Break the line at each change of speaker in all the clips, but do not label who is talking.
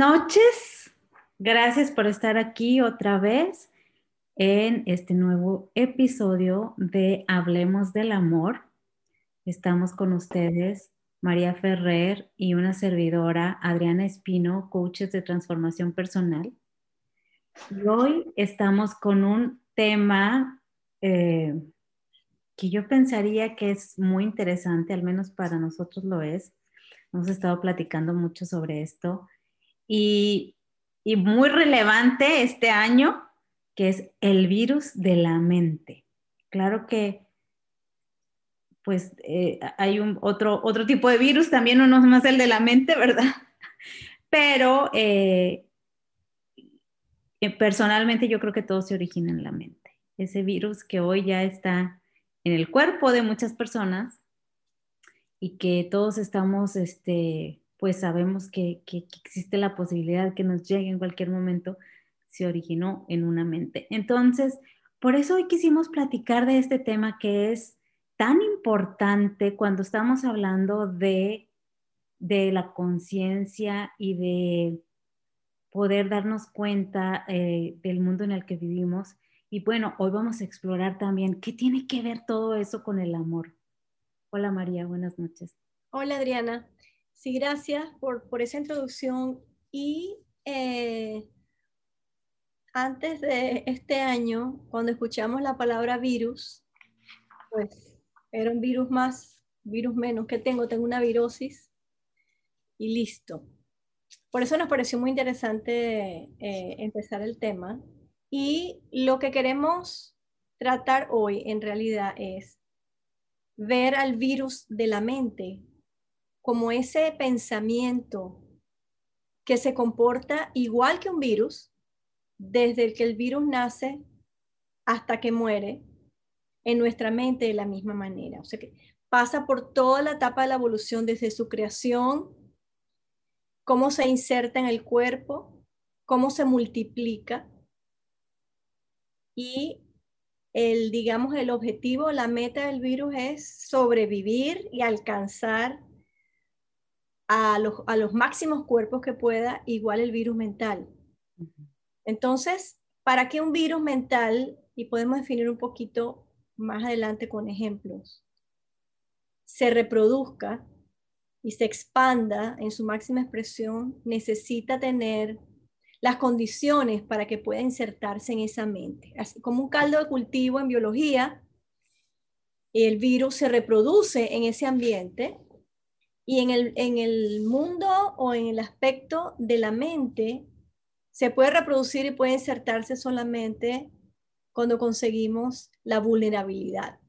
noches. Gracias por estar aquí otra vez en este nuevo episodio de Hablemos del Amor. Estamos con ustedes, María Ferrer y una servidora, Adriana Espino, coaches de transformación personal. Y hoy estamos con un tema eh, que yo pensaría que es muy interesante, al menos para nosotros lo es. Hemos estado platicando mucho sobre esto y, muy relevante este año, que es el virus de la mente. Claro que pues eh, hay un otro, otro tipo de virus, también uno más el de la mente, ¿verdad? Pero eh, eh, personalmente yo creo que todo se origina en la mente. Ese virus que hoy ya está en el cuerpo de muchas personas y que todos estamos este, pues sabemos que, existe la posibilidad que nos llegue en cualquier momento, se originó en una mente. Entonces, por eso hoy quisimos platicar de este tema que es tan importante cuando estamos hablando de, de la conciencia y de poder darnos cuenta eh, del mundo en el que vivimos. Y bueno, hoy vamos a explorar también qué tiene que ver todo eso con el amor. Hola María, buenas noches.
Hola Adriana. Sí, gracias por, esa introducción. Y eh, antes de este año, cuando escuchamos la palabra virus, pues era un virus más, virus menos que tengo, tengo una virosis y listo. Por eso nos pareció muy interesante eh, empezar el tema. Y lo que queremos tratar hoy en realidad es ver al virus de la mente como ese pensamiento que se comporta igual que un virus, desde que el virus nace hasta que muere, en nuestra mente de la misma manera. O sea que pasa por toda la etapa de la evolución, desde su creación, cómo se inserta en el cuerpo, cómo se multiplica y el, digamos, el objetivo, la meta del virus es sobrevivir y alcanzar a los, máximos cuerpos que pueda, igual el virus mental. Entonces, ¿para qué un virus mental? Y podemos definir un poquito más adelante con ejemplos. Se reproduzca y se expanda en su máxima expresión, necesita tener las condiciones para que pueda insertarse en esa mente. Así como un caldo de cultivo en biología, el virus se reproduce en ese ambiente y en el, en el mundo o en el aspecto de la mente, se puede reproducir y puede insertarse solamente cuando conseguimos la vulnerabilidad.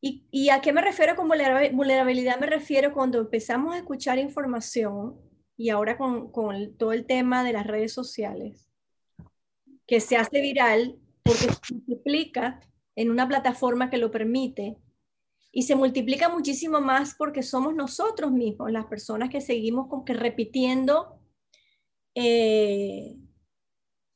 ¿Y, a qué me refiero con vulnerabilidad? Me refiero cuando empezamos a escuchar información y ahora con, con todo el tema de las redes sociales, que se hace viral porque se multiplica en una plataforma que lo permite y se multiplica muchísimo más porque somos nosotros mismos, las personas que seguimos como que repitiendo eh,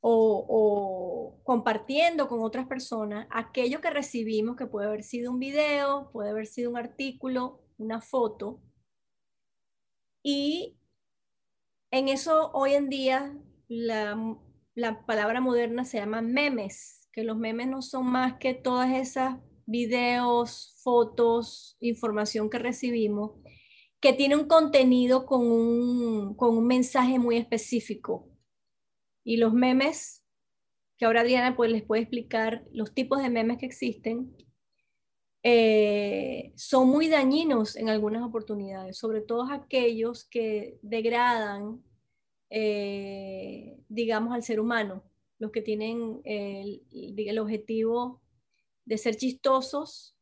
o, compartiendo con otras personas aquello que recibimos, que puede haber sido un video, puede haber sido un artículo, una foto. Y en eso hoy en día la, la palabra moderna se llama memes, que los memes no son más que todas esas videos, fotos, información que recibimos, que tiene un contenido con un, con un mensaje muy específico. Y los memes, que ahora Adriana pues, les puede explicar los tipos de memes que existen, eh, son muy dañinos en algunas oportunidades, sobre todo aquellos que degradan, eh, digamos, al ser humano, los que tienen el, el objetivo de ser chistosos,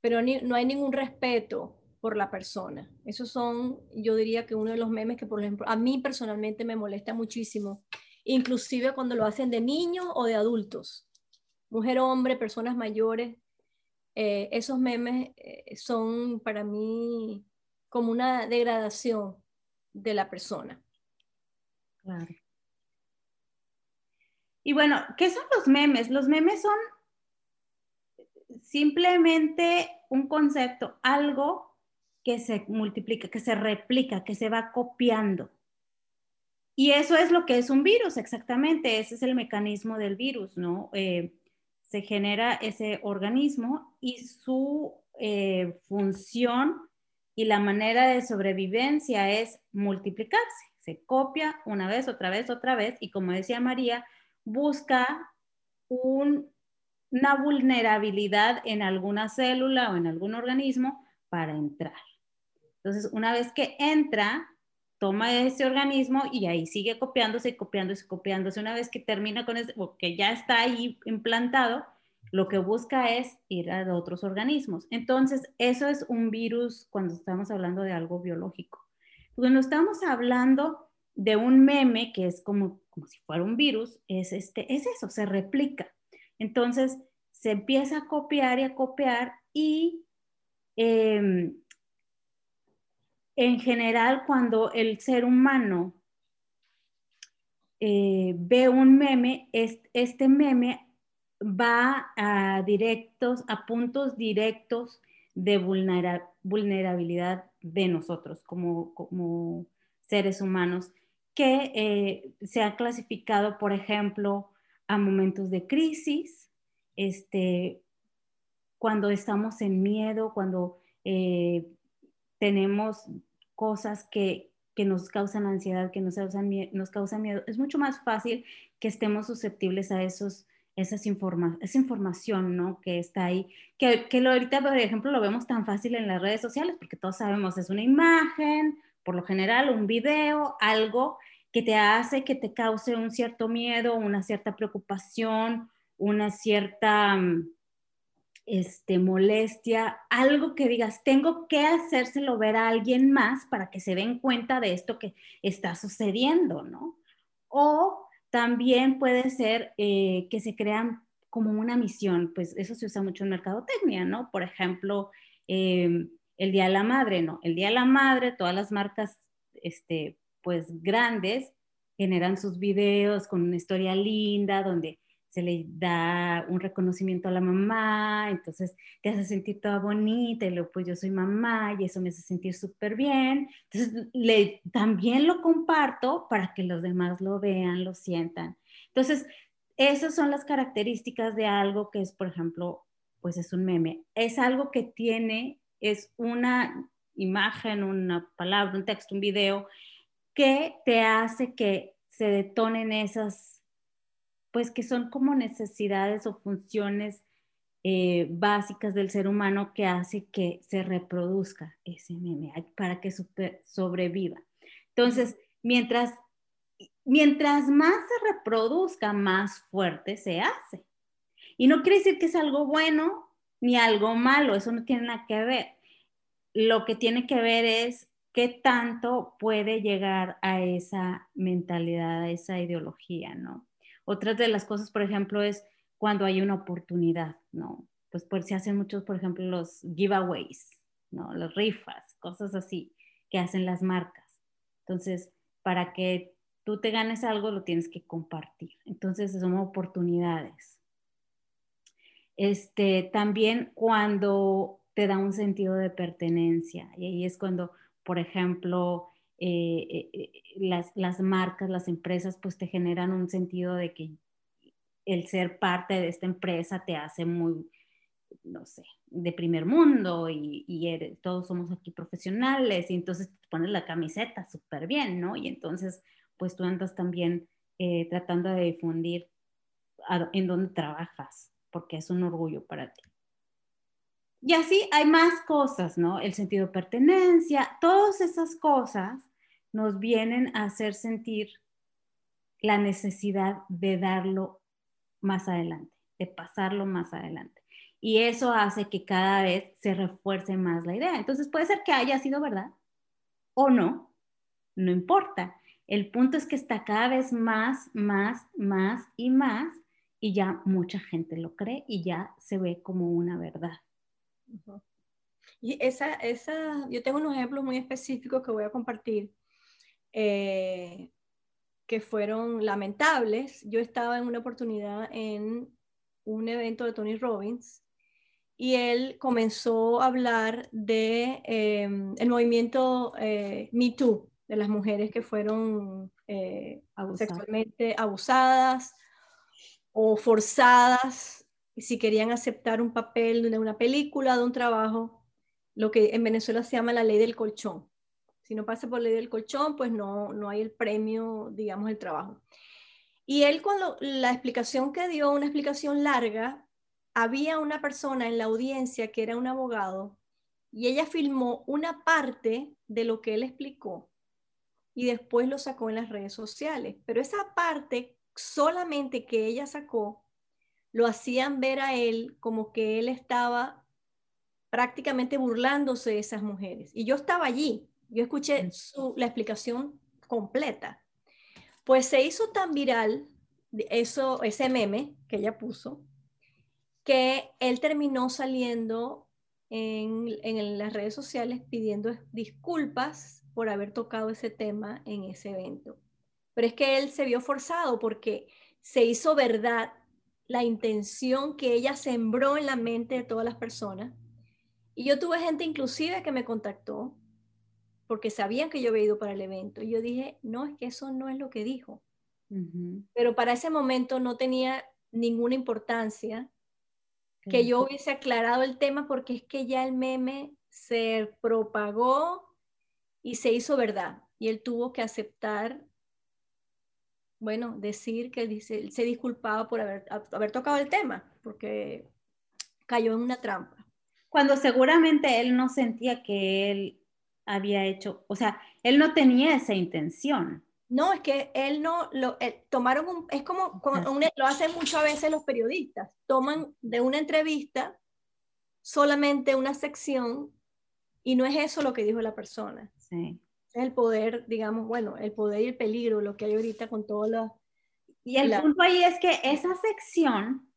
pero no hay ningún respeto por la persona. Esos son, yo diría que uno de los memes que, por ejemplo, a mí personalmente me molesta muchísimo, inclusive cuando lo hacen de niños o de adultos, mujer, hombre, personas mayores. Eh, esos memes eh, son para mí como una degradación de la persona.
Claro. Y bueno, ¿qué son los memes? Los memes son simplemente un concepto, algo que se multiplica, que se replica, que se va copiando. Y eso es lo que es un virus, exactamente. Ese es el mecanismo del virus, ¿no? Eh, se genera ese organismo y su eh, función y la manera de sobrevivencia es multiplicarse. Se copia una vez, otra vez, otra vez y como decía María, busca una vulnerabilidad en alguna célula o en algún organismo para entrar. Entonces, una vez que entra, toma ese organismo y ahí sigue copiándose, copiándose, copiándose. Una vez que termina con ese, o que ya está ahí implantado, lo que busca es ir a otros organismos. Entonces, eso es un virus cuando estamos hablando de algo biológico. Cuando estamos hablando de un meme, que es como, como si fuera un virus, es, este, es eso, se replica. Entonces, se empieza a copiar y a copiar y em, en general, cuando el ser humano eh, ve un meme, este meme va a directos, a puntos directos de vulnerabilidad de nosotros como, seres humanos, que eh, se ha clasificado, por ejemplo, a momentos de crisis, este, cuando estamos en miedo, cuando eh, tenemos cosas que, nos causan ansiedad, que nos causan, nos causan miedo, es mucho más fácil que estemos susceptibles a esos, esas informa esa información, ¿no? Que está ahí, que, que lo, ahorita, por ejemplo, lo vemos tan fácil en las redes sociales, porque todos sabemos, es una imagen, por lo general, un video, algo que te hace que te cause un cierto miedo, una cierta preocupación, una cierta mm, este, molestia, algo que digas, tengo que hacérselo ver a alguien más para que se den cuenta de esto que está sucediendo, ¿no? O también puede ser eh, que se crean como una misión, pues eso se usa mucho en mercadotecnia, ¿no? Por ejemplo, em, el Día de la Madre, ¿no? El Día de la Madre, todas las marcas, este, pues grandes, generan sus videos con una historia linda, donde se le da un reconocimiento a la mamá, entonces te hace sentir toda bonita, y luego pues yo soy mamá y eso me hace sentir súper bien. Entonces le, también lo comparto para que los demás lo vean, lo sientan. Entonces, esas son las características de algo que es, por ejemplo, pues es un meme. Es algo que tiene, es una imagen, una palabra, un texto, un video, que te hace que se detonen esas pues que son como necesidades o funciones eh, básicas del ser humano que hace que se reproduzca ese meme para que sobreviva. Entonces, mientras, mientras más se reproduzca, más fuerte se hace. Y no quiere decir que es algo bueno ni algo malo, eso no tiene nada que ver. Lo que tiene que ver es qué tanto puede llegar a esa mentalidad, a esa ideología, ¿no? Otras de las cosas, por ejemplo, es cuando hay una oportunidad, ¿no? Pues, pues se hacen muchos, por ejemplo, los giveaways, ¿no? Las rifas, cosas así que hacen las marcas. Entonces, para que tú te ganes algo, lo tienes que compartir. Entonces, son oportunidades. Este, también cuando te da un sentido de pertenencia, y ahí es cuando, por ejemplo, eh, eh, eh, las, las, marcas, las empresas, pues te generan un sentido de que el ser parte de esta empresa te hace muy, no sé, de primer mundo y, y todos somos aquí profesionales y entonces te pones la camiseta súper bien, ¿no? Y entonces, pues tú andas también tratando de difundir en dónde trabajas, porque es un orgullo para ti. Y así hay más cosas, ¿no? El sentido de pertenencia, todas esas cosas nos vienen a hacer sentir la necesidad de darlo más adelante, de pasarlo más adelante. Y eso hace que cada vez se refuerce más la idea. Entonces puede ser que haya sido verdad o no, no importa. El punto es que está cada vez más, más, más y más y ya mucha gente lo cree y ya se ve como una verdad.
Y esa, esa, yo tengo unos ejemplos muy específicos que voy a compartir eh, que fueron lamentables. Yo estaba en una oportunidad en un evento de Tony Robbins y él comenzó a hablar de em, el movimiento eh, Me Too, de las mujeres que fueron eh, sexualmente abusadas o forzadas, si querían aceptar un papel de una película, de un trabajo, lo que en Venezuela se llama la ley del colchón. Si no pasa por ley del colchón, pues no, no hay el premio, digamos, el trabajo. Y él cuando la explicación que dio, una explicación larga, había una persona en la audiencia que era un abogado y ella filmó una parte de lo que él explicó y después lo sacó en las redes sociales. Pero esa parte solamente que ella sacó, lo hacían ver a él como que él estaba prácticamente burlándose de esas mujeres. Y yo estaba allí, yo escuché la explicación completa. Pues se hizo tan viral eso, ese meme que ella puso, que él terminó saliendo en, en, las redes sociales pidiendo disculpas por haber tocado ese tema en ese evento. Pero es que él se vio forzado porque se hizo verdad la intención que ella sembró en la mente de todas las personas. Y yo tuve gente inclusive que me contactó porque sabían que yo había ido para el evento. Y yo dije, no, es que eso no es lo que dijo. Pero para ese momento no tenía ninguna importancia que yo hubiese aclarado el tema porque es que ya el meme se propagó y se hizo verdad. Y él tuvo que aceptar, bueno, decir que dice, se disculpaba por haber, haber tocado el tema, porque cayó en una trampa.
Cuando seguramente él no sentía que él había hecho, o sea, él no tenía esa intención.
No, es que él no, lo, tomaron un, es como, lo hacen muchas veces los periodistas, toman de una entrevista solamente una sección y no es eso lo que dijo la persona.
Sí.
El poder, digamos, bueno, el poder y el peligro, lo que hay ahorita con todo lo...
Y el punto ahí es que esa sección,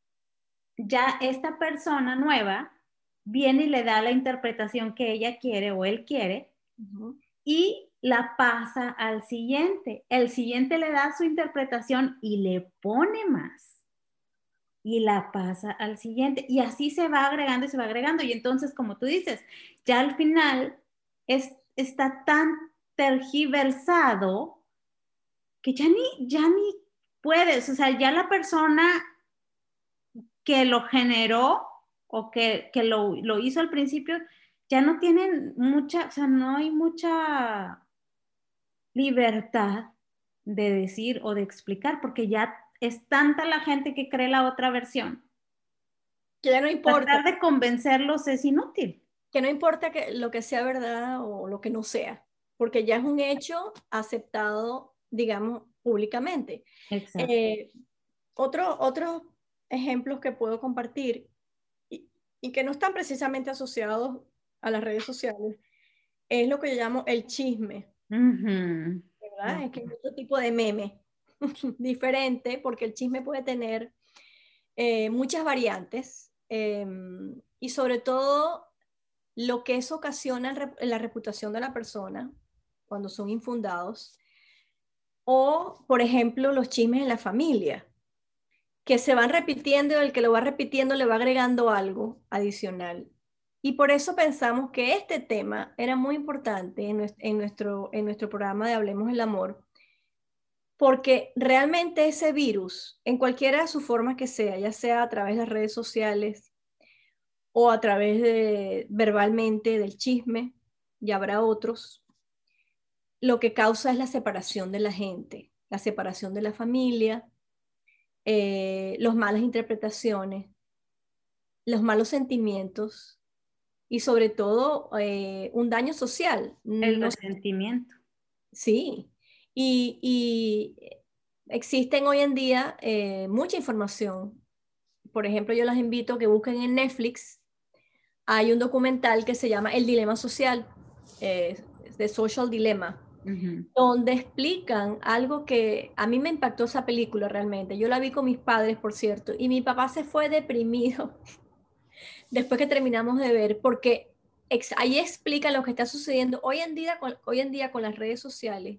ya esta persona nueva viene y le da la interpretación que ella quiere o él quiere, y la pasa al siguiente. El siguiente le da su interpretación y le pone más. Y la pasa al siguiente. Y así se va agregando y se va agregando. Y entonces, como tú dices, ya al final es, está tan tergiversado que ya ni, ya ni puedes. O sea, ya la persona que lo generó o que, lo, lo hizo al principio, ya no tienen mucha, o sea, no hay mucha libertad de decir o de explicar, porque ya es tanta la gente que cree la otra versión.
Que ya no importa.
Tratar de convencerlos es inútil.
Que no importa que lo que sea verdad o lo que no sea, porque ya es un hecho aceptado, digamos, públicamente. Eh, otro, otros ejemplos que puedo compartir y, y, que no están precisamente asociados a las redes sociales es lo que yo llamo el chisme. ¿Verdad? Es que es otro tipo de meme diferente porque el chisme puede tener eh, muchas variantes em, y sobre todo lo que eso ocasiona en la reputación de la persona cuando son infundados o, por ejemplo, los chismes en la familia que se van repitiendo y el que lo va repitiendo le va agregando algo adicional. Y por eso pensamos que este tema era muy importante en nuestro, en nuestro, programa de Hablemos el Amor, porque realmente ese virus, en cualquiera de sus formas que sea, ya sea a través de las redes sociales o a través de verbalmente del chisme, y habrá otros, lo que causa es la separación de la gente, la separación de la familia, eh, las malas interpretaciones, los malos sentimientos, y sobre todo eh, un daño social.
El resentimiento.
Sí, y, existen hoy en día eh, mucha información. Por ejemplo, yo las invito a que busquen en Netflix. Hay un documental que se llama El Dilema Social, eh, The Social Dilemma, donde explican algo que a mí me impactó esa película realmente. Yo la vi con mis padres, por cierto, y mi papá se fue deprimido después que terminamos de ver, porque ahí explica lo que está sucediendo hoy en, día con, hoy en día con las redes sociales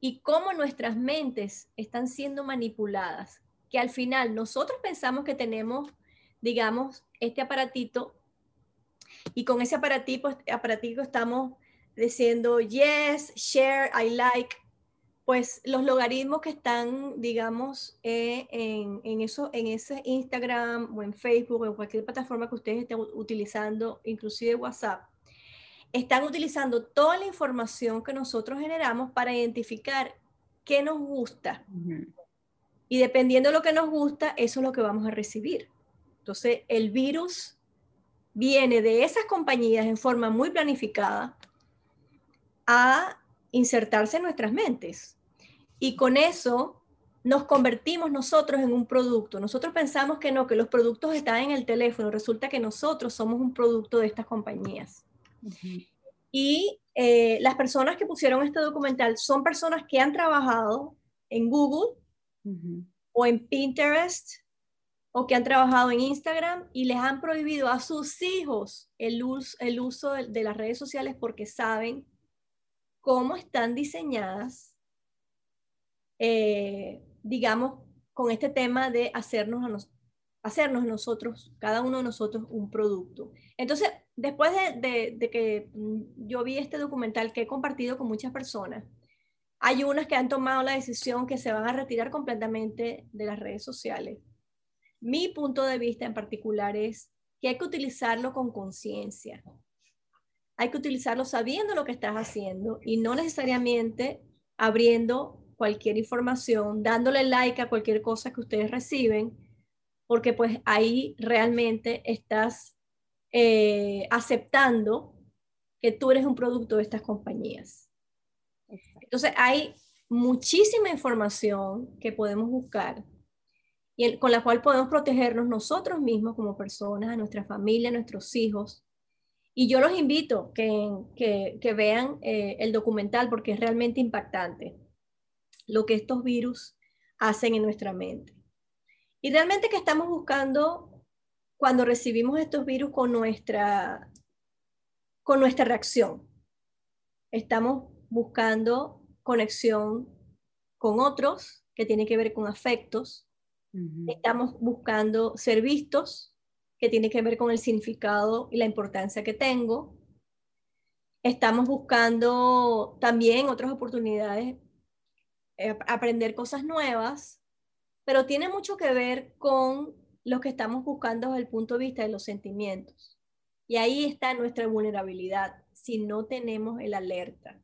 y cómo nuestras mentes están siendo manipuladas, que al final nosotros pensamos que tenemos, digamos, este aparatito y con ese aparatico, aparatico estamos diciendo yes, share, I like, pues los logaritmos que están, digamos, eh, en, eso, en ese Instagram o en Facebook o en cualquier plataforma que ustedes estén utilizando, inclusive WhatsApp, están utilizando toda la información que nosotros generamos para identificar qué nos gusta. Y dependiendo de lo que nos gusta, eso es lo que vamos a recibir. Entonces, el virus viene de esas compañías en forma muy planificada a insertarse en nuestras mentes. Y con eso nos convertimos nosotros en un producto. Nosotros pensamos que no, que los productos están en el teléfono. Resulta que nosotros somos un producto de estas compañías. Y eh, las personas que pusieron este documental son personas que han trabajado en Google o en Pinterest o que han trabajado en Instagram y les han prohibido a sus hijos el, el uso de las redes sociales porque saben cómo están diseñadas, eh, digamos, con este tema de hacernos, a hacernos nosotros, cada uno de nosotros, un producto. Entonces, después de, que mm, yo vi este documental que he compartido con muchas personas, hay unas que han tomado la decisión que se van a retirar completamente de las redes sociales. Mi punto de vista en particular es que hay que utilizarlo con conciencia hay que utilizarlo sabiendo lo que estás haciendo y no necesariamente abriendo cualquier información, dándole like a cualquier cosa que ustedes reciben, porque pues ahí realmente estás eh, aceptando que tú eres un producto de estas compañías. Entonces hay muchísima información que podemos buscar y con la cual podemos protegernos nosotros mismos como personas, a nuestra familia, a nuestros hijos, y yo los invito que, que, vean eh, el documental porque es realmente impactante lo que estos virus hacen en nuestra mente. Y realmente que estamos buscando cuando recibimos estos virus con nuestra, con nuestra reacción. Estamos buscando conexión con otros, que tiene que ver con afectos. Estamos buscando ser vistos, que tiene que ver con el significado y la importancia que tengo. Estamos buscando también otras oportunidades, eh, aprender cosas nuevas, pero tiene mucho que ver con lo que estamos buscando desde el punto de vista de los sentimientos. Y ahí está nuestra vulnerabilidad si no tenemos el alerta.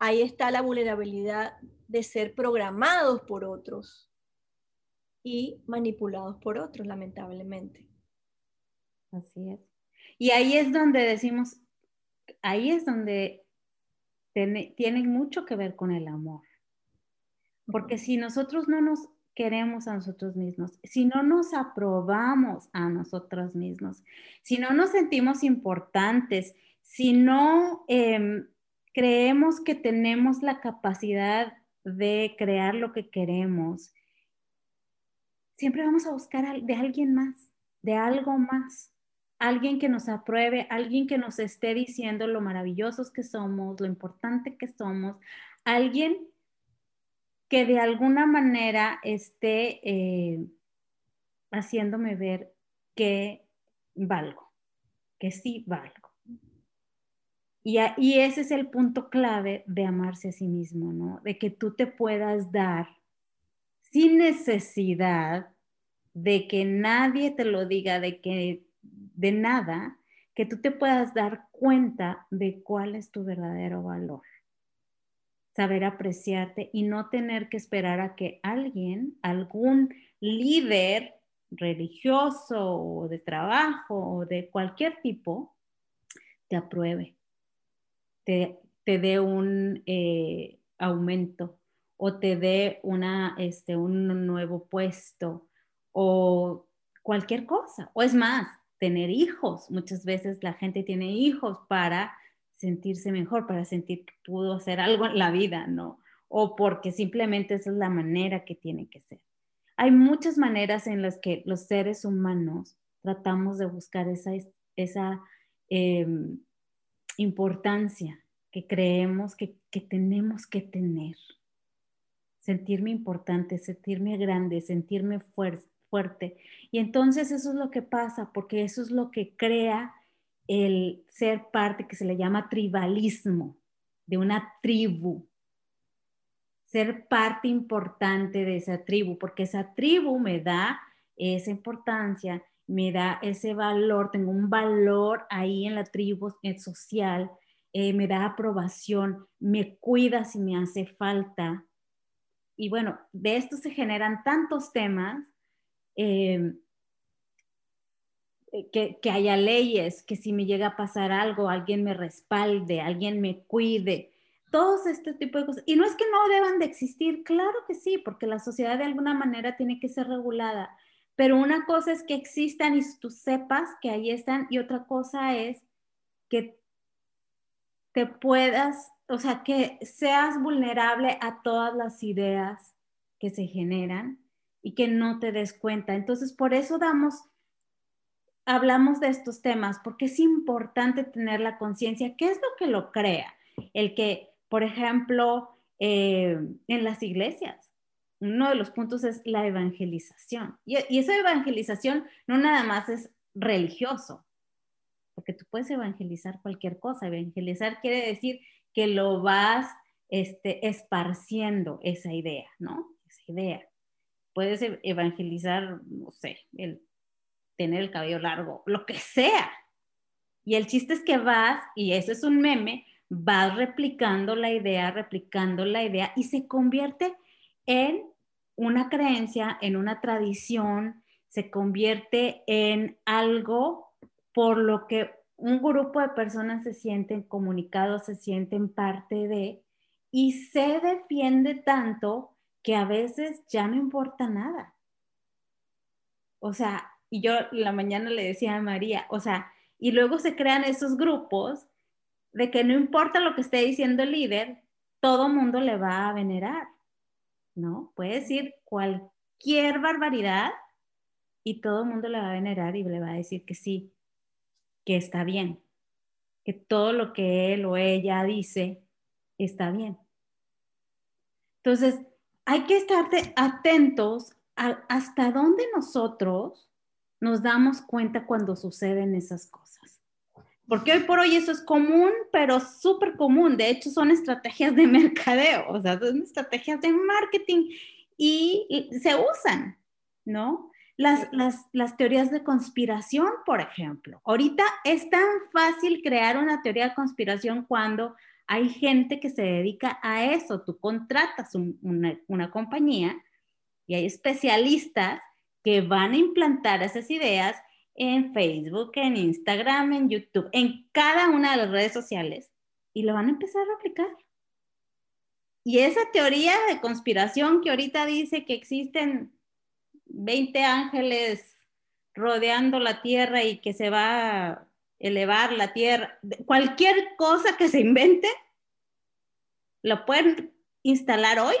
Ahí está la vulnerabilidad de ser programados por otros y manipulados por otros, lamentablemente.
Así es. Y ahí es donde decimos, ahí es donde tiene, mucho que ver con el amor. Porque si nosotros no nos queremos a nosotros mismos, si no nos aprobamos a nosotros mismos, si no nos sentimos importantes, si no em, creemos que tenemos la capacidad de crear lo que queremos, siempre vamos a buscar de alguien más, de algo más alguien que nos apruebe, alguien que nos esté diciendo lo maravillosos que somos, lo importante que somos, alguien que de alguna manera esté eh, haciéndome ver que valgo, que sí valgo. Y, y, ese es el punto clave de amarse a sí mismo, ¿no? De que tú te puedas dar sin necesidad de que nadie te lo diga, de que de nada que tú te puedas dar cuenta de cuál es tu verdadero valor. Saber apreciarte y no tener que esperar a que alguien, algún líder religioso o de trabajo o de cualquier tipo, te apruebe, te, dé un eh, aumento o te dé una, este, un nuevo puesto o cualquier cosa. O es más, tener hijos. Muchas veces la gente tiene hijos para sentirse mejor, para sentir que pudo hacer algo en la vida, ¿no? O porque simplemente esa es la manera que tiene que ser. Hay muchas maneras en las que los seres humanos tratamos de buscar esa, esa em, importancia que creemos que, que tenemos que tener. Sentirme importante, sentirme grande, sentirme fuerte fuerte. Y entonces eso es lo que pasa, porque eso es lo que crea el ser parte que se le llama tribalismo, de una tribu. Ser parte importante de esa tribu, porque esa tribu me da esa importancia, me da ese valor, tengo un valor ahí en la tribu social, eh, me da aprobación, me cuida si me hace falta. Y bueno, de esto se generan tantos temas. Eh, que, que, haya leyes, que si me llega a pasar algo, alguien me respalde, alguien me cuide, todos este tipo de cosas. Y no es que no deban de existir, claro que sí, porque la sociedad de alguna manera tiene que ser regulada, pero una cosa es que existan y tú sepas que ahí están y otra cosa es que te puedas, o sea, que seas vulnerable a todas las ideas que se generan y que no te des cuenta. Entonces, por eso damos, hablamos de estos temas, porque es importante tener la conciencia. ¿Qué es lo que lo crea? El que, por ejemplo, eh, en las iglesias, uno de los puntos es la evangelización. Y, esa evangelización no nada más es religioso, porque tú puedes evangelizar cualquier cosa. Evangelizar quiere decir que lo vas este, esparciendo esa idea, ¿no? Esa idea. Puedes e, evangelizar, no sé, el tener el cabello largo, lo que sea. Y el chiste es que vas, y eso es un meme, vas replicando la idea, replicando la idea, y se convierte en una creencia, en una tradición, se convierte en algo por lo que un grupo de personas se sienten comunicados, se sienten parte de, y se defiende tanto que a veces ya no importa nada. O sea, y yo la mañana le decía a María, o sea, y luego se crean esos grupos de que no importa lo que esté diciendo el líder, todo mundo le va a venerar. ¿no? Puede decir cualquier barbaridad y todo mundo le va a venerar y le va a decir que sí, que está bien, que todo lo que él o ella dice está bien. Entonces, hay que estar atentos a hasta dónde nosotros nos damos cuenta cuando suceden esas cosas. Porque hoy por hoy eso es común, pero súper común. De hecho, son estrategias de mercadeo, o sea, son estrategias de marketing y, se usan, ¿no? Las, las, las, teorías de conspiración, por ejemplo. Ahorita es tan fácil crear una teoría de conspiración cuando hay gente que se dedica a eso. Tú contratas una, una compañía y hay especialistas que van a implantar esas ideas en Facebook, en Instagram, en YouTube, en cada una de las redes sociales y lo van a empezar a aplicar. Y esa teoría de conspiración que ahorita dice que existen 20 ángeles rodeando la tierra y que se va elevar la tierra, cualquier cosa que se invente, lo pueden instalar hoy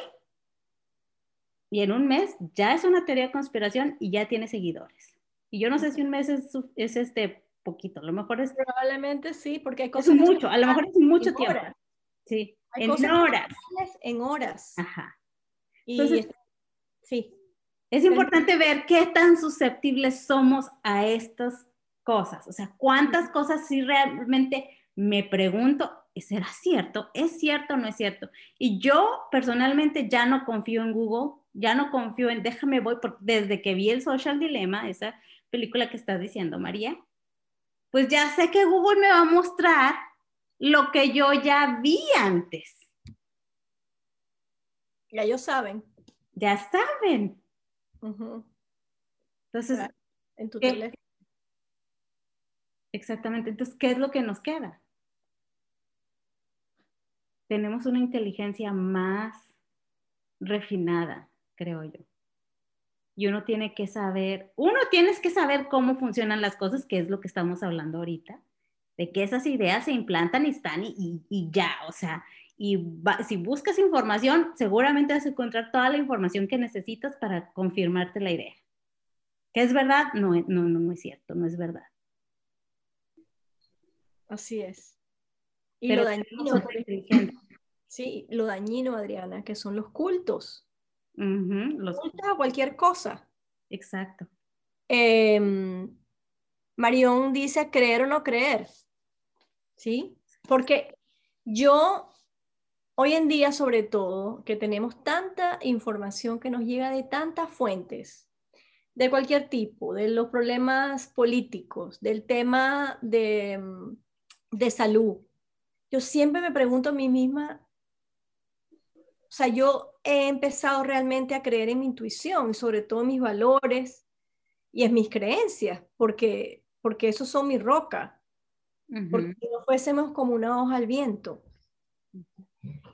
y en un mes ya es una teoría de conspiración y ya tiene seguidores. Y yo no sé si un mes es, es este poquito, a lo mejor es...
Probablemente sí, porque hay cosas...
Es mucho, a lo mejor es mucho tiempo. Sí,
en horas. En horas.
Ajá.
Entonces, sí.
Es importante ver qué tan susceptibles somos a estas cosas. O sea, cuántas cosas sí realmente me pregunto, ¿será cierto? ¿Es cierto o no es cierto? Y yo personalmente ya no confío en Google, ya no confío en, déjame voy, porque desde que vi el Social Dilemma, esa película que estás diciendo, María, pues ya sé que Google me va a mostrar lo que yo ya vi antes.
Ya ellos saben.
Ya saben. Entonces,
en tu teléfono.
Exactamente. Entonces, ¿qué es lo que nos queda? Tenemos una inteligencia más refinada, creo yo y uno tiene que saber, uno tienes que saber cómo funcionan las cosas, que es lo que estamos hablando ahorita, de que esas ideas se implantan y están y, ya, o sea, y si buscas información, seguramente vas a encontrar toda la información que necesitas para confirmarte la idea. ¿Que es verdad? No, no, no, no es cierto, no es verdad.
Así es. Y lo dañino, sí, lo dañino, Adriana, que son los cultos
los...
cualquier cosa.
Exacto.
Em, Marión dice creer o no creer. ¿Sí? Porque yo, hoy en día sobre todo, que tenemos tanta información que nos llega de tantas fuentes, de cualquier tipo, de los problemas políticos, del tema de, de salud, yo siempre me pregunto a mí misma, o sea, yo he empezado realmente a creer en mi intuición, sobre todo en mis valores y en mis creencias, porque, porque esos son mi roca, porque si no fuésemos como una hoja al viento.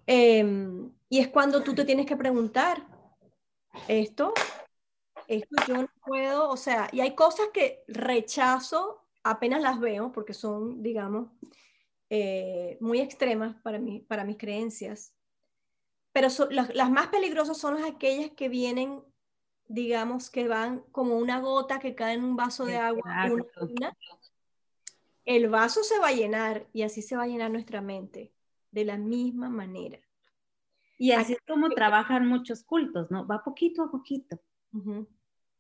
Em, y es cuando tú te tienes que preguntar, esto, esto yo no puedo, o sea, y hay cosas que rechazo apenas las veo porque son, digamos, eh, muy extremas para, mí, para mis creencias. Pero las, más peligrosas son las aquellas que vienen, digamos, que van como una gota que cae en un vaso de agua. el vaso se va a llenar y así se va a llenar nuestra mente, de la misma manera.
Y así es como trabajan muchos cultos, ¿no? Va poquito a poquito.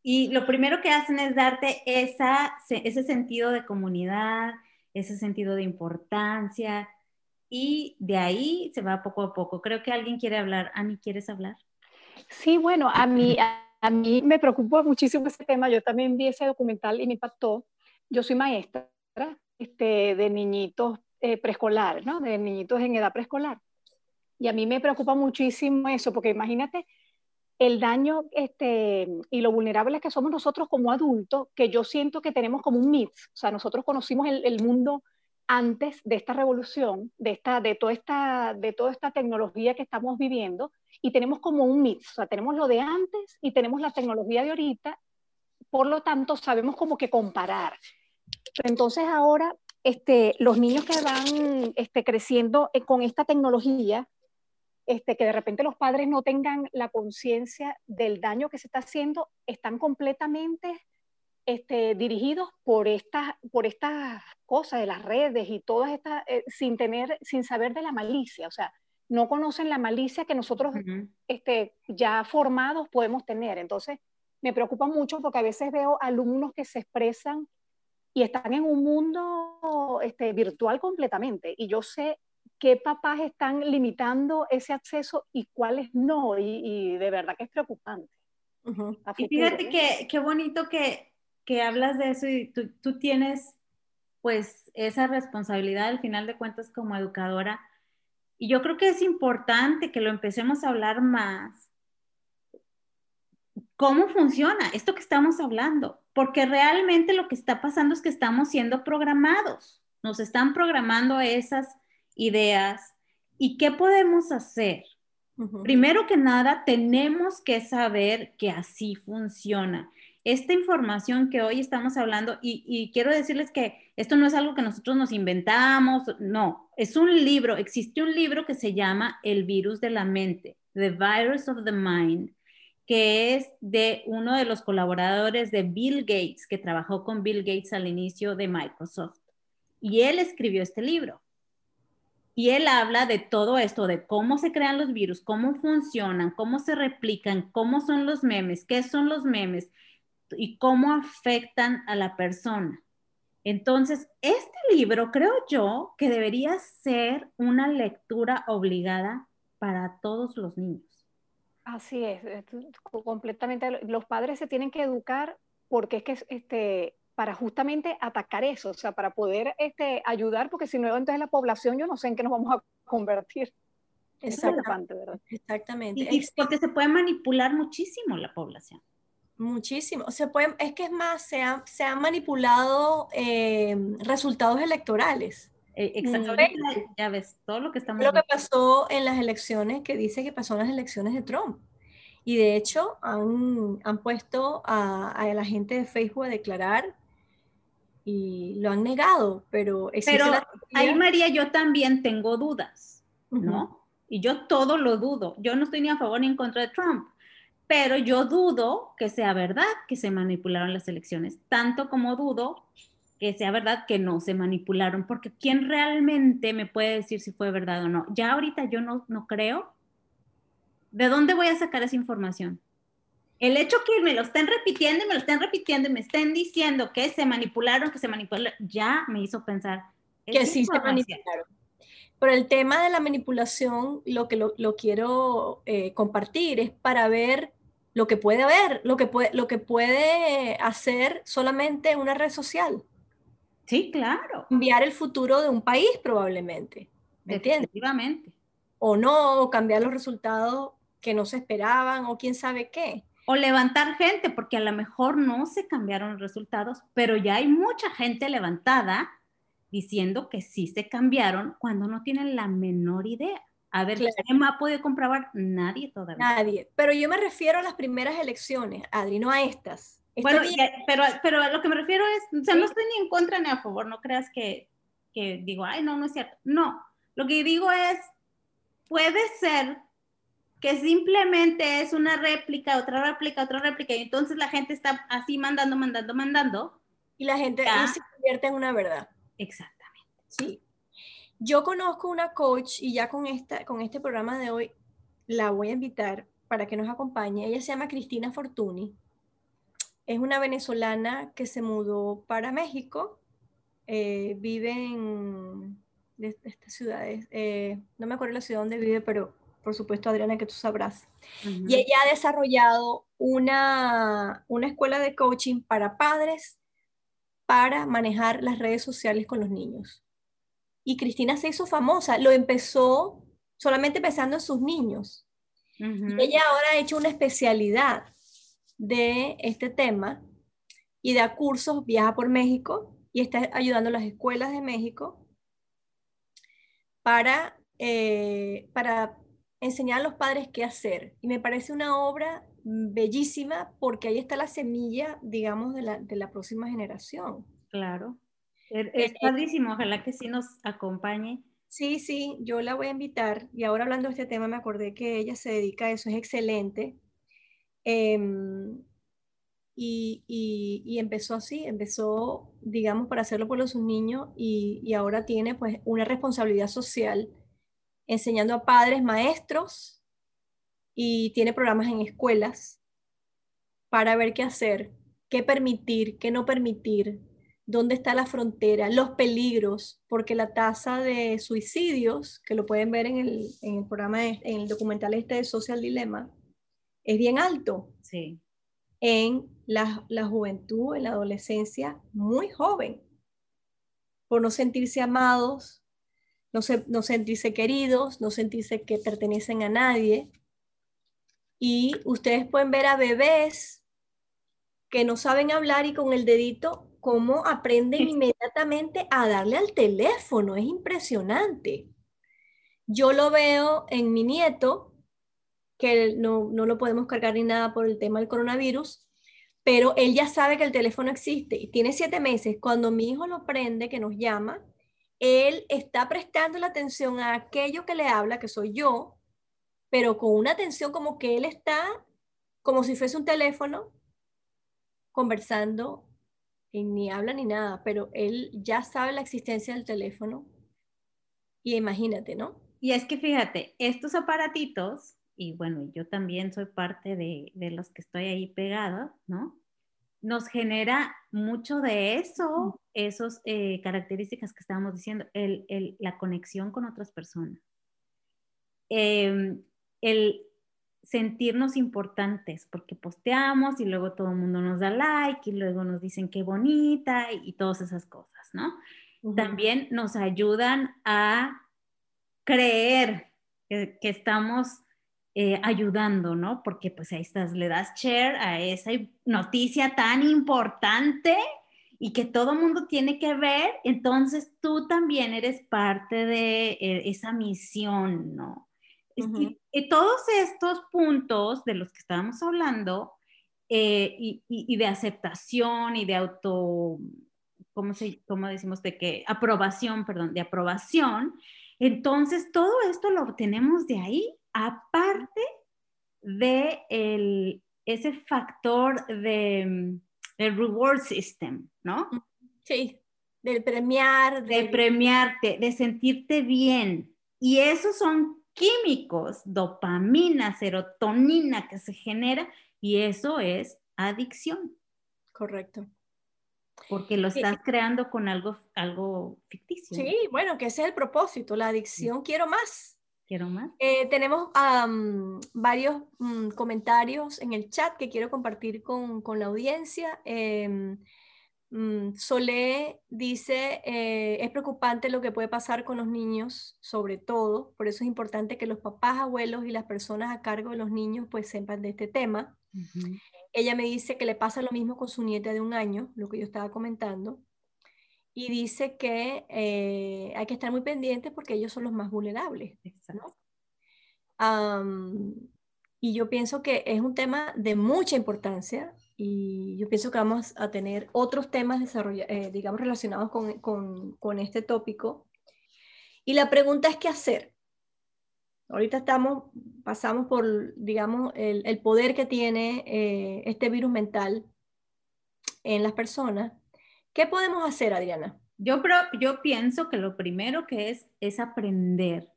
Y lo primero que hacen es darte ese sentido de comunidad, ese sentido de importancia, y de ahí se va poco a poco. Creo que alguien quiere hablar. Ani, ¿quieres hablar?
Sí, bueno, a mí, a, mí me preocupa muchísimo ese tema. Yo también vi ese documental y me impactó. Yo soy maestra este, de niñitos eh, preescolar, ¿no? De niñitos en edad preescolar. Y a mí me preocupa muchísimo eso, porque imagínate el daño este, y lo vulnerables que somos nosotros como adultos, que yo siento que tenemos como un mix. O sea, nosotros conocimos el, mundo antes de esta revolución, de, esta, de, toda esta, de toda esta tecnología que estamos viviendo, y tenemos como un mix, o sea, tenemos lo de antes y tenemos la tecnología de ahorita, por lo tanto sabemos como que comparar. Entonces ahora este, los niños que van este, creciendo eh, con esta tecnología, este, que de repente los padres no tengan la conciencia del daño que se está haciendo, están completamente este, dirigidos por estas, por estas cosas de las redes y todas estas, eh, sin tener, sin saber de la malicia, o sea, no conocen la malicia que nosotros este, ya formados podemos tener. Entonces, me preocupa mucho porque a veces veo alumnos que se expresan y están en un mundo este, virtual completamente. Y yo sé qué papás están limitando ese acceso y cuáles no. Y, de verdad que es preocupante.
y fíjate que qué bonito que que hablas de eso y tú, tienes pues esa responsabilidad al final de cuentas como educadora. Y yo creo que es importante que lo empecemos a hablar más. ¿Cómo funciona esto que estamos hablando? Porque realmente lo que está pasando es que estamos siendo programados. Nos están programando esas ideas. ¿Y qué podemos hacer? Primero que nada, tenemos que saber que así funciona esta información que hoy estamos hablando, y, quiero decirles que esto no es algo que nosotros nos inventamos, no, es un libro, existe un libro que se llama El virus de la mente, The Virus of the Mind, que es de uno de los colaboradores de Bill Gates, que trabajó con Bill Gates al inicio de Microsoft. Y él escribió este libro. Y él habla de todo esto, de cómo se crean los virus, cómo funcionan, cómo se replican, cómo son los memes, qué son los memes, y cómo afectan a la persona. Entonces, este libro creo yo que debería ser una lectura obligada para todos los niños.
Así es, completamente. Los padres se tienen que educar porque es que este, para justamente atacar eso, o sea, para poder este, ayudar, porque si no, entonces la población, yo no sé en qué nos vamos a convertir.
Exactamente, ¿verdad? Exactamente.
y porque se puede manipular muchísimo la población.
Muchísimo. Se puede, es que es más, se, se han manipulado eh, resultados electorales.
Eh, exactamente. Ya ves, todo lo que estamos.
Lo que pasó en las elecciones, que dice que pasó en las elecciones de Trump. Y de hecho, han, han puesto a, a, la gente de Facebook a declarar y lo han negado, pero.
Pero ahí, María, yo también tengo dudas, ¿no? Y yo todo lo dudo. Yo no estoy ni a favor ni en contra de Trump pero yo dudo que sea verdad que se manipularon las elecciones, tanto como dudo que sea verdad que no se manipularon, porque ¿quién realmente me puede decir si fue verdad o no? Ya ahorita yo no, no creo. ¿De dónde voy a sacar esa información? El hecho que me lo estén repitiendo y me lo estén repitiendo y me estén diciendo que se manipularon, que se manipularon, ya me hizo pensar.
Que sí se manipularon. Pero el tema de la manipulación, lo que lo, quiero eh, compartir es para ver lo que puede haber, lo que puede, lo que puede hacer solamente una red social.
Sí, claro.
Cambiar el futuro de un país probablemente. ¿Me entiendes?
Definitivamente.
O no, o cambiar los resultados que no se esperaban, o quién sabe qué.
O levantar gente, porque a lo mejor no se cambiaron los resultados, pero ya hay mucha gente levantada diciendo que sí se cambiaron cuando no tienen la menor idea. A ver, ¿quién ha podido comprobar? Nadie todavía.
Nadie. Pero yo me refiero a las primeras elecciones, Adri, no a estas.
bueno, pero, pero a lo que me refiero es, o sea, no estoy ni en contra ni a favor, no creas que, que digo, ay, no, no es cierto. No, lo que digo es, puede ser que simplemente es una réplica, otra réplica, otra réplica, y entonces la gente está así mandando, mandando, mandando.
Y la gente se convierte en una verdad.
Exactamente.
Sí. Yo conozco una coach y ya con, esta, con este programa de hoy la voy a invitar para que nos acompañe. Ella se llama Cristina Fortuny. Es una venezolana que se mudó para México. Eh, vive en de, estas ciudades. Eh, no me acuerdo la ciudad donde vive, pero por supuesto, Adriana, que tú sabrás. Y ella ha desarrollado una, una escuela de coaching para padres para manejar las redes sociales con los niños y Cristina se hizo famosa. Lo empezó solamente pensando en sus niños. Ella ahora ha hecho una especialidad de este tema y da cursos, viaja por México y está ayudando a las escuelas de México para, eh, para enseñar a los padres qué hacer. Y me parece una obra bellísima porque ahí está la semilla, digamos, de la, de la próxima generación.
Claro. Es eh, padrísimo, ojalá que sí nos acompañe.
Sí, sí, yo la voy a invitar. Y ahora hablando de este tema, me acordé que ella se dedica a eso, es excelente. Em, y, y, empezó así, empezó, digamos, para hacerlo por los niños y, y, ahora tiene pues una responsabilidad social enseñando a padres, maestros y tiene programas en escuelas para ver qué hacer, qué permitir, qué no permitir, dónde está la frontera, los peligros, porque la tasa de suicidios, que lo pueden ver en el, en el programa, en el documental este de Social Dilemma, es bien alto.
Sí.
En la, la juventud, en la adolescencia, muy joven, por no sentirse amados, no, no sentirse queridos, no sentirse que pertenecen a nadie. Y ustedes pueden ver a bebés que no saben hablar y con el dedito cómo aprenden inmediatamente a darle al teléfono. Es impresionante. Yo lo veo en mi nieto, que no, no lo podemos cargar ni nada por el tema del coronavirus, pero él ya sabe que el teléfono existe y tiene siete meses. Cuando mi hijo lo prende, que nos llama, él está prestando la atención a aquello que le habla, que soy yo, pero con una atención como que él está, como si fuese un teléfono, conversando ni habla ni nada, pero él ya sabe la existencia del teléfono. Y imagínate, ¿no?
Y es que fíjate, estos aparatitos, y bueno, yo también soy parte de, los que estoy ahí pegada, ¿no? Nos genera mucho de eso, esas eh, características que estábamos diciendo, el, la conexión con otras personas. Em, el sentirnos importantes, porque posteamos y luego todo el mundo nos da like y luego nos dicen qué bonita y, todas esas cosas, ¿no? También nos ayudan a creer que, estamos eh, ayudando, ¿no? Porque pues ahí estás, le das share a esa noticia tan importante y que todo mundo tiene que ver, entonces tú también eres parte de eh, esa misión, ¿no? y, todos estos puntos de los que estábamos hablando eh, y, de aceptación y de auto, ¿cómo, se, ¿cómo decimos? De que aprobación, perdón, de aprobación. Entonces, todo esto lo obtenemos de ahí, aparte de el, ese factor de, el reward system, ¿no?
Sí, del premiar.
De premiarte, de sentirte bien. Y esos son químicos, dopamina, serotonina que se genera, Y eso es adicción.
Correcto.
Porque lo estás creando con algo, algo ficticio.
Sí, bueno, que ese es el propósito, la adicción, quiero más.
Más.
Eh, tenemos varios mm, comentarios en el chat que quiero compartir con, con la audiencia. Eh, Solé dice, eh, es preocupante lo que puede pasar con los niños, sobre todo, por eso es importante que los papás, abuelos y las personas a cargo de los niños pues sepan de este tema. Ella me dice que le pasa lo mismo con su nieta de un año, lo que yo estaba comentando, y dice que eh, hay que estar muy pendientes porque ellos son los más vulnerables. y yo pienso que es un tema de mucha importancia y yo pienso que vamos a tener otros temas eh, digamos, relacionados con, con, con, este tópico. Y la pregunta es qué hacer. Ahorita estamos, pasamos por, digamos, el, el poder que tiene eh, este virus mental en las personas. ¿Qué podemos hacer, Adriana?
Yo, yo pienso que lo primero que es es aprender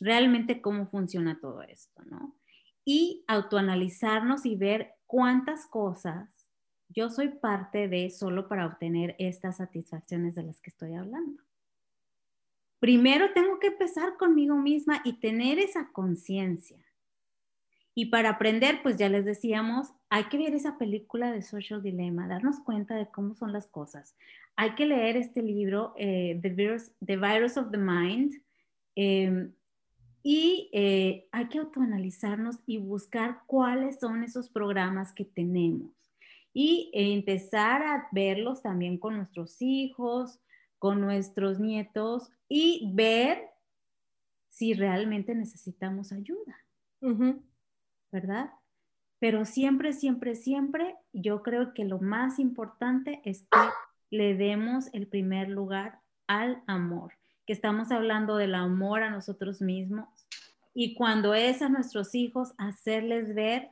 realmente cómo funciona todo esto, ¿no? Y autoanalizarnos y ver cuántas cosas yo soy parte de solo para obtener estas satisfacciones de las que estoy hablando. Primero tengo que empezar conmigo misma y tener esa conciencia. Y para aprender, pues ya les decíamos, hay que ver esa película de Social Dilemma, darnos cuenta de cómo son las cosas. Hay que leer este libro, eh, the, Virus, the, Virus, of the Mind, em, y eh, hay que autoanalizarnos y buscar cuáles son esos programas que tenemos. Y empezar a verlos también con nuestros hijos, con nuestros nietos y ver si realmente necesitamos ayuda. ¿Verdad? Pero siempre, siempre, siempre, yo creo que lo más importante es que le demos el primer lugar al amor que estamos hablando del amor a nosotros mismos y cuando es a nuestros hijos, hacerles ver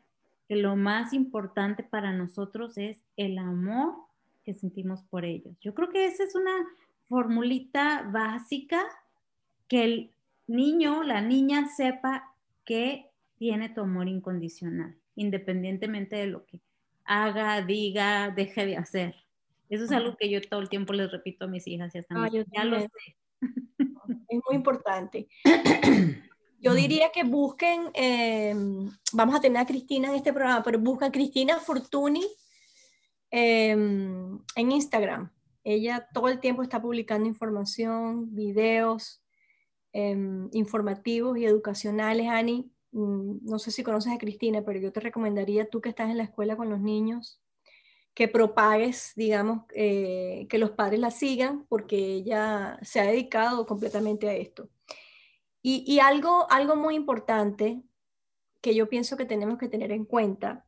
que lo más importante para nosotros es el amor que sentimos por ellos. Yo creo que esa es una formulita básica que el niño, la niña sepa que tiene tu amor incondicional, independientemente de lo que haga, diga, deje de hacer. Eso es algo que yo todo el tiempo les repito a mis hijas y hasta ah, ya lo sé.
Es muy importante. Yo diría que busquen, em, vamos a tener a Cristina en este programa, pero busca Cristina Fortuny em, en Instagram. Ella todo el tiempo está publicando información, videos em, informativos y educacionales. Ani, no sé si conoces a Cristina, pero yo te recomendaría, tú que estás en la escuela con los niños, que propagues, digamos, eh, que los padres la sigan, porque ella se ha dedicado completamente a esto. Y, algo, algo muy importante que yo pienso que tenemos que tener en cuenta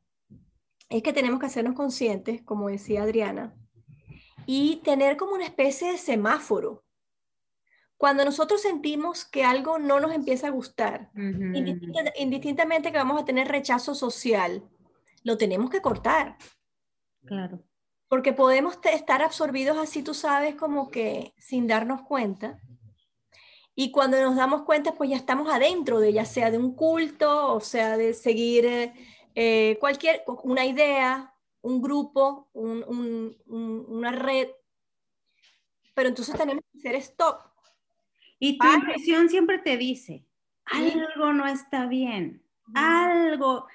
es que tenemos que hacernos conscientes, como decía Adriana, y tener como una especie de semáforo. Cuando nosotros sentimos que algo no nos empieza a gustar, indistintamente que vamos a tener rechazo social, lo tenemos que cortar.
Claro.
Porque podemos estar absorbidos así, tú sabes, como que sin darnos cuenta. Y cuando nos damos cuenta, pues ya estamos adentro de ya sea de un culto, o sea, de seguir eh, cualquier, una idea, un grupo, una red. Pero entonces tenemos que hacer stop.
Y tu intuición siempre te dice, algo no está bien, algo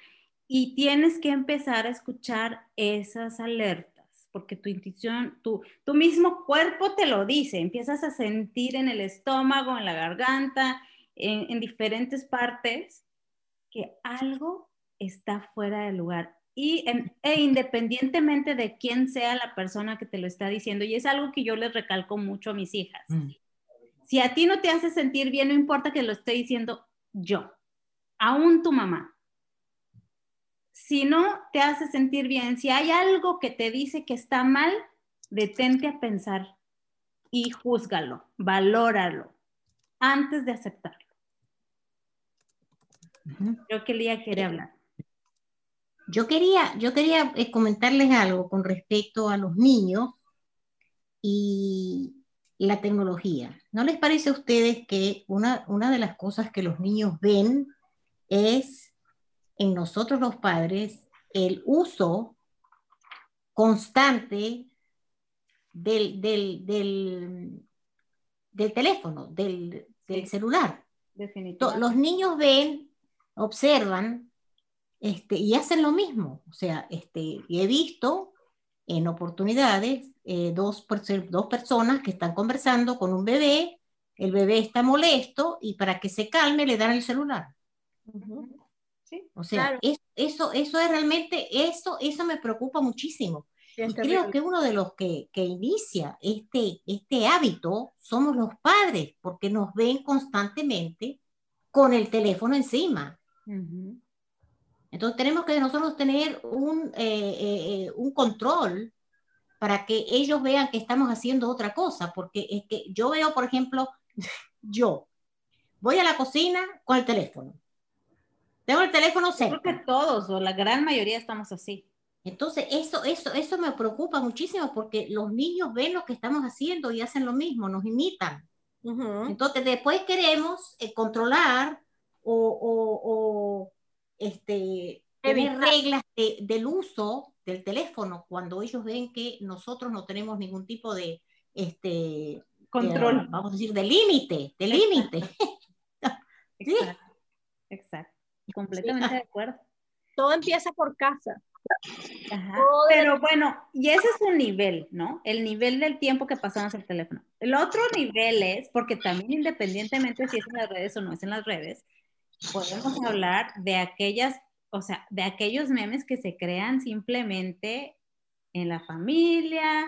y tienes que empezar a escuchar esas alertas, porque tu intuición, tu, tu mismo cuerpo te lo dice, empiezas a sentir en el estómago, en la garganta, en, diferentes partes, que algo está fuera de lugar. Y e independientemente de quién sea la persona que te lo está diciendo, y es algo que yo les recalco mucho a mis hijas. Mm. Si a ti no te hace sentir bien, no importa que lo esté diciendo yo, aún tu mamá, si no te hace sentir bien, si hay algo que te dice que está mal, detente a pensar y júzgalo, valóralo antes de aceptarlo. Yo quería, quería hablar.
Yo quería, yo quería eh, comentarles algo con respecto a los niños y la tecnología. ¿No les parece a ustedes que una, una de las cosas que los niños ven es en nosotros los padres el uso constante del, del, del, del teléfono, del, del celular. Los niños ven, observan este, y hacen lo mismo. O sea, este, he visto en oportunidades eh, dos, dos personas que están conversando con un bebé, el bebé está molesto y para que se calme le dan el celular. o sea, eso, eso es realmente, eso, eso me preocupa muchísimo. y creo que uno de los que, que, inicia este, este hábito somos los padres, porque nos ven constantemente con el teléfono encima. Entonces tenemos que nosotros tener un, eh, eh, eh, un control para que ellos vean que estamos haciendo otra cosa, porque es que yo veo, por ejemplo, yo voy a la cocina con el teléfono. Tengo el teléfono cerca.
Creo que todos o la gran mayoría estamos así.
Entonces, eso, eso, eso me preocupa muchísimo porque los niños ven lo que estamos haciendo y hacen lo mismo, nos imitan. Entonces, después queremos controlar o, o este, tener reglas del uso del teléfono cuando ellos ven que nosotros no tenemos ningún tipo de este
control,
vamos a decir, de límite, de límite.
Exacto. Completamente de acuerdo.
Todo empieza por casa.
Pero bueno, y ese es un nivel, ¿no? El nivel del tiempo que pasamos el teléfono. El otro nivel es, porque también independientemente si es en las redes o no es en las redes, podemos hablar de aquellas, o sea, de aquellos memes que se crean simplemente en la familia,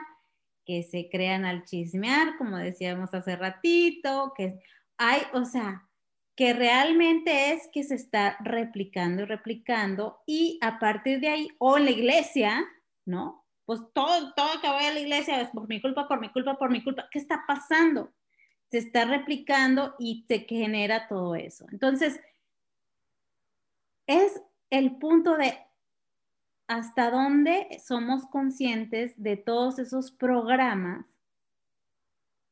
que se crean al chismear, como decíamos hace ratito, que hay, o sea, que realmente es que se está replicando y replicando y a partir de ahí, o en la iglesia, ¿no? Pues todo, todo que voy a la iglesia es por mi culpa, por mi culpa, por mi culpa. ¿Qué está pasando? Se está replicando y se genera todo eso. Entonces, es el punto de hasta dónde somos conscientes de todos esos programas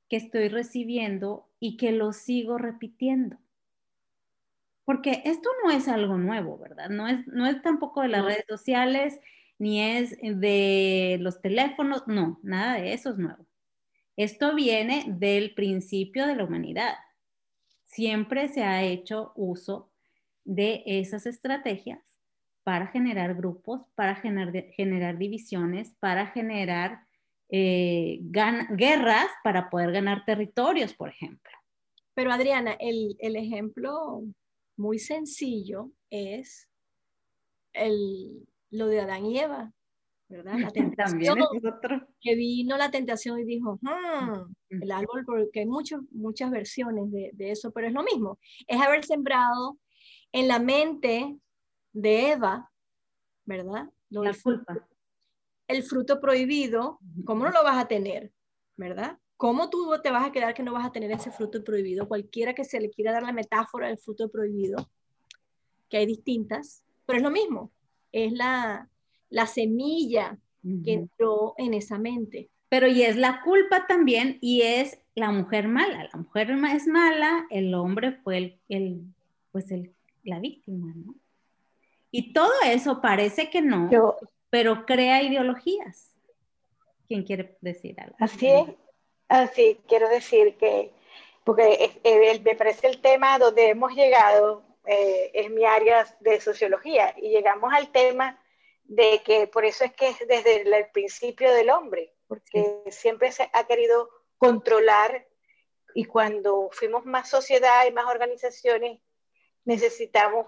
que estoy recibiendo y que los sigo repitiendo. Porque esto no es algo nuevo, ¿verdad? No es, no es tampoco de las redes sociales, ni es de los teléfonos, no, nada de eso es nuevo. Esto viene del principio de la humanidad. Siempre se ha hecho uso de esas estrategias para generar grupos, para generar, generar divisiones, para generar eh, guerras, para poder ganar territorios, por ejemplo.
Pero Adriana, el, el ejemplo muy sencillo es el, lo de Adán y Eva, ¿verdad? La tentación, que vino la tentación y dijo, hmm, el árbol, porque hay muchas versiones de, de, eso, pero es lo mismo, es haber sembrado en la mente de Eva, ¿verdad?
Lo la culpa.
El fruto prohibido, ¿cómo no lo vas a tener? ¿Verdad? ¿Cómo tú te vas a quedar que no vas a tener ese fruto prohibido? Cualquiera que se le quiera dar la metáfora del fruto prohibido, que hay distintas, pero es lo mismo, es la, la semilla que entró en esa mente.
Pero y es la culpa también y es la mujer mala. La mujer es mala, el hombre fue el, el pues el la víctima, ¿no? Y todo eso parece que no, pero crea ideologías. ¿Quién quiere decir algo?
Así es, así quiero decir que, porque me parece el tema donde hemos llegado, eh, es mi área de sociología, y llegamos al tema de que por eso es que es desde el principio del hombre, porque siempre se ha querido controlar y cuando fuimos más sociedad y más organizaciones, necesitamos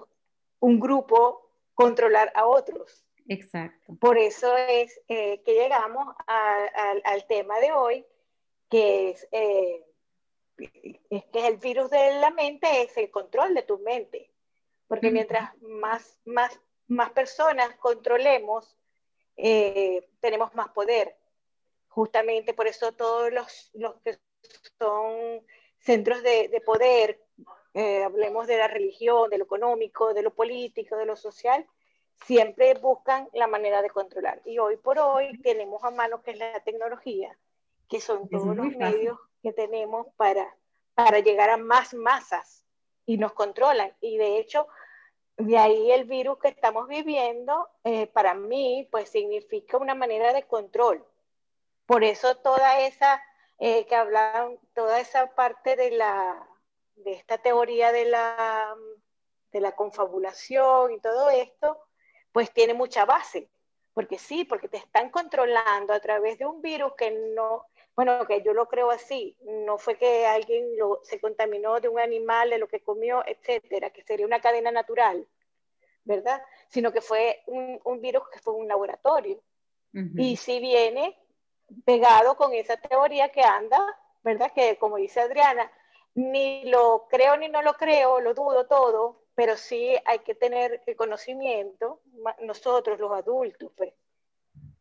un grupo controlar a otros.
Exacto.
Por eso es eh, que llegamos al tema de hoy, que es, eh, es que el virus de la mente es el control de tu mente. Porque mientras más, más, más personas controlemos, eh, tenemos más poder. Justamente por eso todos los, los que son centros de, de poder eh, hablemos de la religión, de lo económico, de lo político, de lo social, siempre buscan la manera de controlar. Y hoy por hoy tenemos a mano que es la tecnología, que son todos los medios que tenemos para, para llegar a más masas y nos controlan. Y de hecho, de ahí el virus que estamos viviendo, eh, para mí, pues significa una manera de control. Por eso toda esa, eh, que hablan, toda esa parte de la, de esta teoría de la, de la confabulación y todo esto, pues tiene mucha base. Porque sí, porque te están controlando a través de un virus que no, bueno, que yo lo creo así, no fue que alguien se contaminó de un animal, de lo que comió, etcétera, que sería una cadena natural, ¿verdad? Sino que fue un, virus que fue un laboratorio. Y si viene pegado con esa teoría que anda, ¿verdad? Que como dice Adriana, ni lo creo ni no lo creo, lo dudo todo, pero sí hay que tener el conocimiento, nosotros los adultos, pues,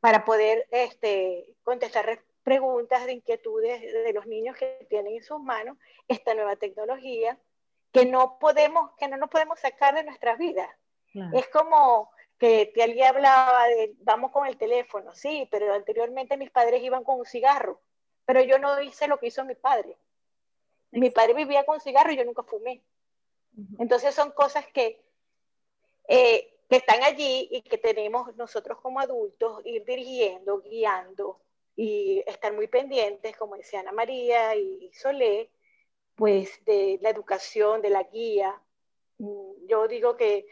para poder este, contestar preguntas de inquietudes de los niños que tienen en sus manos esta nueva tecnología que no podemos, que no nos podemos sacar de nuestras vidas. Es como que alguien hablaba de vamos con el teléfono, sí, pero anteriormente mis padres iban con un cigarro, pero yo no hice lo que hizo mi padre. Mi padre vivía con cigarro y yo nunca fumé. Entonces son cosas que, eh, que están allí y que tenemos nosotros como adultos ir dirigiendo, guiando y estar muy pendientes, como decía Ana María y Solé, pues de la educación, de la guía. Mm, yo digo que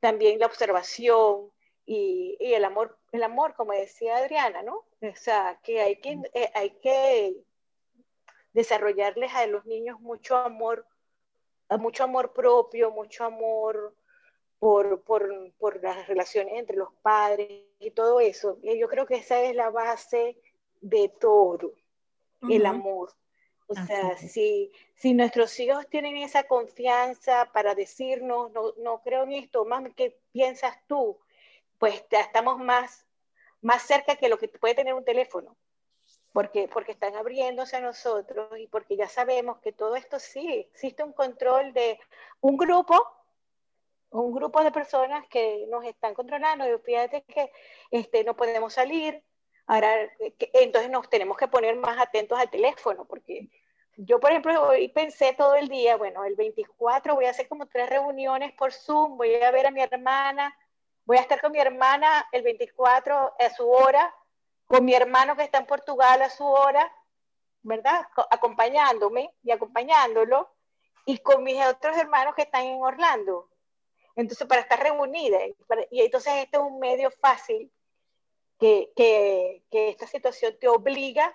también la observación y, y el amor, el amor, como decía Adriana, ¿no? O sea, que hay que, eh, hay que desarrollarles a los niños mucho amor mucho amor propio, mucho amor por, por, por, las relaciones entre los padres y todo eso. Y yo creo que esa es la base de todo, el amor. O sea, si, si nuestros hijos tienen esa confianza para decirnos, no, no creo en esto, mami, ¿qué piensas tú? Pues ya estamos más, más cerca que lo que puede tener un teléfono porque, porque están abriéndose a nosotros y porque ya sabemos que todo esto sí, existe un control de un grupo, un grupo de personas que nos están controlando. Y fíjate que este, no podemos salir, ahora, entonces nos tenemos que poner más atentos al teléfono, porque yo, por ejemplo, hoy pensé todo el día, bueno, el 24 voy a hacer como tres reuniones por Zoom, voy a ver a mi hermana, voy a estar con mi hermana el 24 a su hora, con mi hermano que está en Portugal a su hora, ¿verdad? Acompañándome y acompañándolo, y con mis otros hermanos que están en Orlando. Entonces, para estar reunida. Y entonces este es un medio fácil que, que, que esta situación te obliga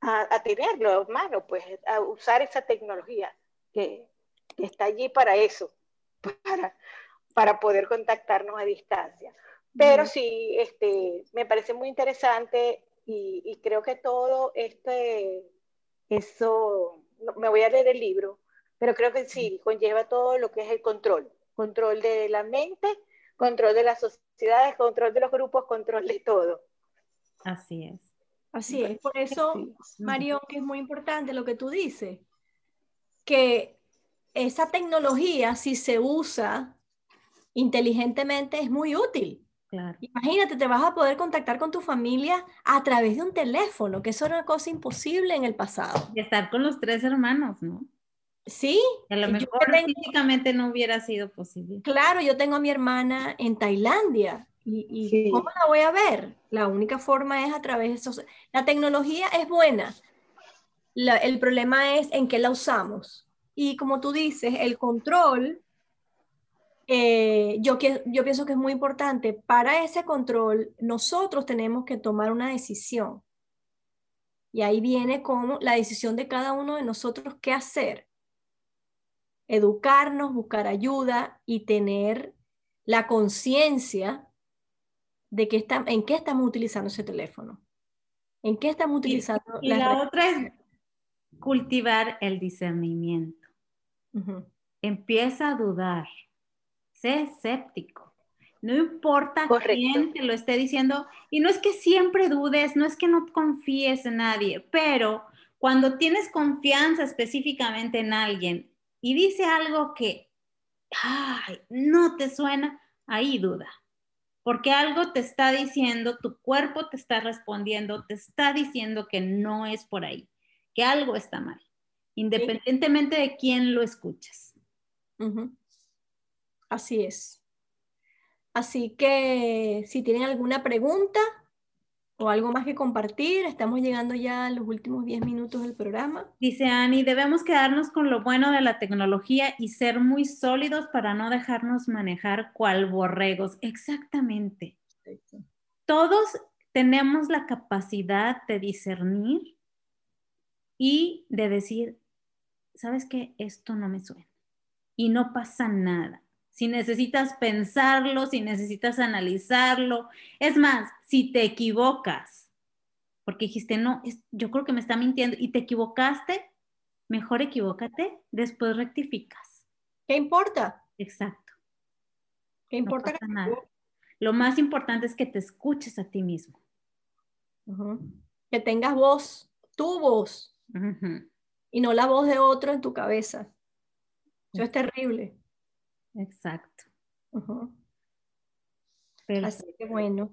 a, a, tenerlo, hermano, pues a usar esa tecnología que, que está allí para eso, para, para poder contactarnos a distancia. Pero sí, este, me parece muy interesante y, creo que todo este, eso, me voy a leer el libro, pero creo que sí, conlleva todo lo que es el control, control de la mente, control de las sociedades, control de los grupos, control de todo.
Así es.
Así es, por eso, Mario, que es muy importante lo que tú dices, que esa tecnología, si se usa inteligentemente, es muy útil. Imagínate, te vas a poder contactar con tu familia a través de un teléfono, que eso era una cosa imposible en el pasado.
Y estar con los tres hermanos, ¿no?
Sí.
a lo mejor físicamente no hubiera sido posible.
Claro, yo tengo a mi hermana en Tailandia. ¿Y, cómo la voy a ver? La única forma es a través de esos... La tecnología es buena. el problema es en qué la usamos. Y como tú dices, el control eh, yo, yo pienso que es muy importante. Para ese control, nosotros tenemos que tomar una decisión. Y ahí viene como la decisión de cada uno de nosotros qué hacer. Educarnos, buscar ayuda y tener la conciencia de que está, en qué estamos utilizando ese teléfono. En qué estamos utilizando.
Y, la otra es cultivar el discernimiento. Empieza a dudar sé escéptico. No importa quién te lo esté diciendo. Y no es que siempre dudes, no es que no confíes en nadie, pero cuando tienes confianza específicamente en alguien y dice algo que no te suena, ahí duda. Porque algo te está diciendo, tu cuerpo te está respondiendo, te está diciendo que no es por ahí, que algo está mal, independientemente de quién lo escuches.
Así es. Así que si tienen alguna pregunta o algo más que compartir, estamos llegando ya a los últimos 10 minutos del programa.
Dice Ani, debemos quedarnos con lo bueno de la tecnología y ser muy sólidos para no dejarnos manejar cual borregos. Exactamente. Todos tenemos la capacidad de discernir y de decir, ¿sabes qué? Esto no me suena. Y no pasa nada. Si necesitas pensarlo, si necesitas analizarlo. Es más, si te equivocas, porque dijiste, no, yo creo que me está mintiendo y te equivocaste, mejor equivócate, después rectificas.
¿Qué importa?
Exacto.
¿Qué importa?
nada. Lo más importante es que te escuches a ti mismo.
Que tengas voz, tu voz y no la voz de otro en tu cabeza. Eso es terrible.
Exacto.
Así que bueno.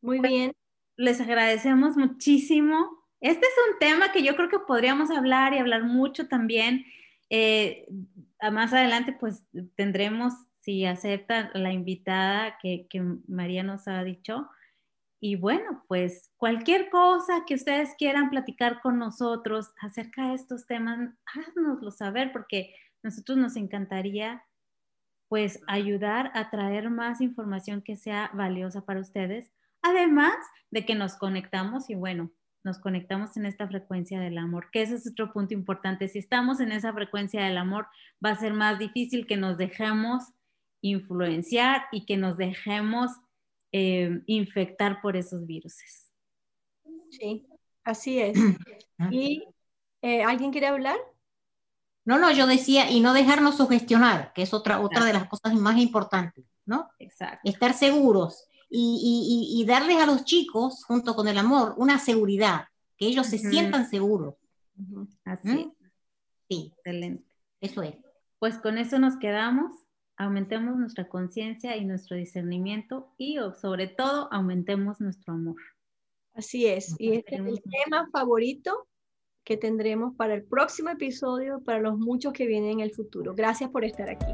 Muy bien.
Les agradecemos muchísimo. Este es un tema que yo creo que podríamos hablar y hablar mucho también. Eh, más adelante, pues tendremos, si acepta la invitada que, que María nos ha dicho, y bueno, pues cualquier cosa que ustedes quieran platicar con nosotros acerca de estos temas, háganoslo saber porque nosotros nos encantaría pues ayudar a traer más información que sea valiosa para ustedes, además de que nos conectamos y bueno, nos conectamos en esta frecuencia del amor, que ese es otro punto importante. Si estamos en esa frecuencia del amor, va a ser más difícil que nos dejemos influenciar y que nos dejemos eh, infectar por esos virus.
Sí, así es. ¿Y eh, alguien quiere hablar?
No, no, yo decía, y no dejarnos sugestionar, que es otra, otra de las cosas más importantes, ¿no?
Exacto.
Estar seguros y, y, darles a los chicos, junto con el amor, una seguridad, que ellos se sientan seguros.
Así. ¿Mm?
Sí. Excelente. Eso es.
Pues con eso nos quedamos aumentemos nuestra conciencia y nuestro discernimiento y sobre todo aumentemos nuestro amor.
Así es, y este es el tema favorito que tendremos para el próximo episodio, para los muchos que vienen en el futuro. Gracias por estar aquí.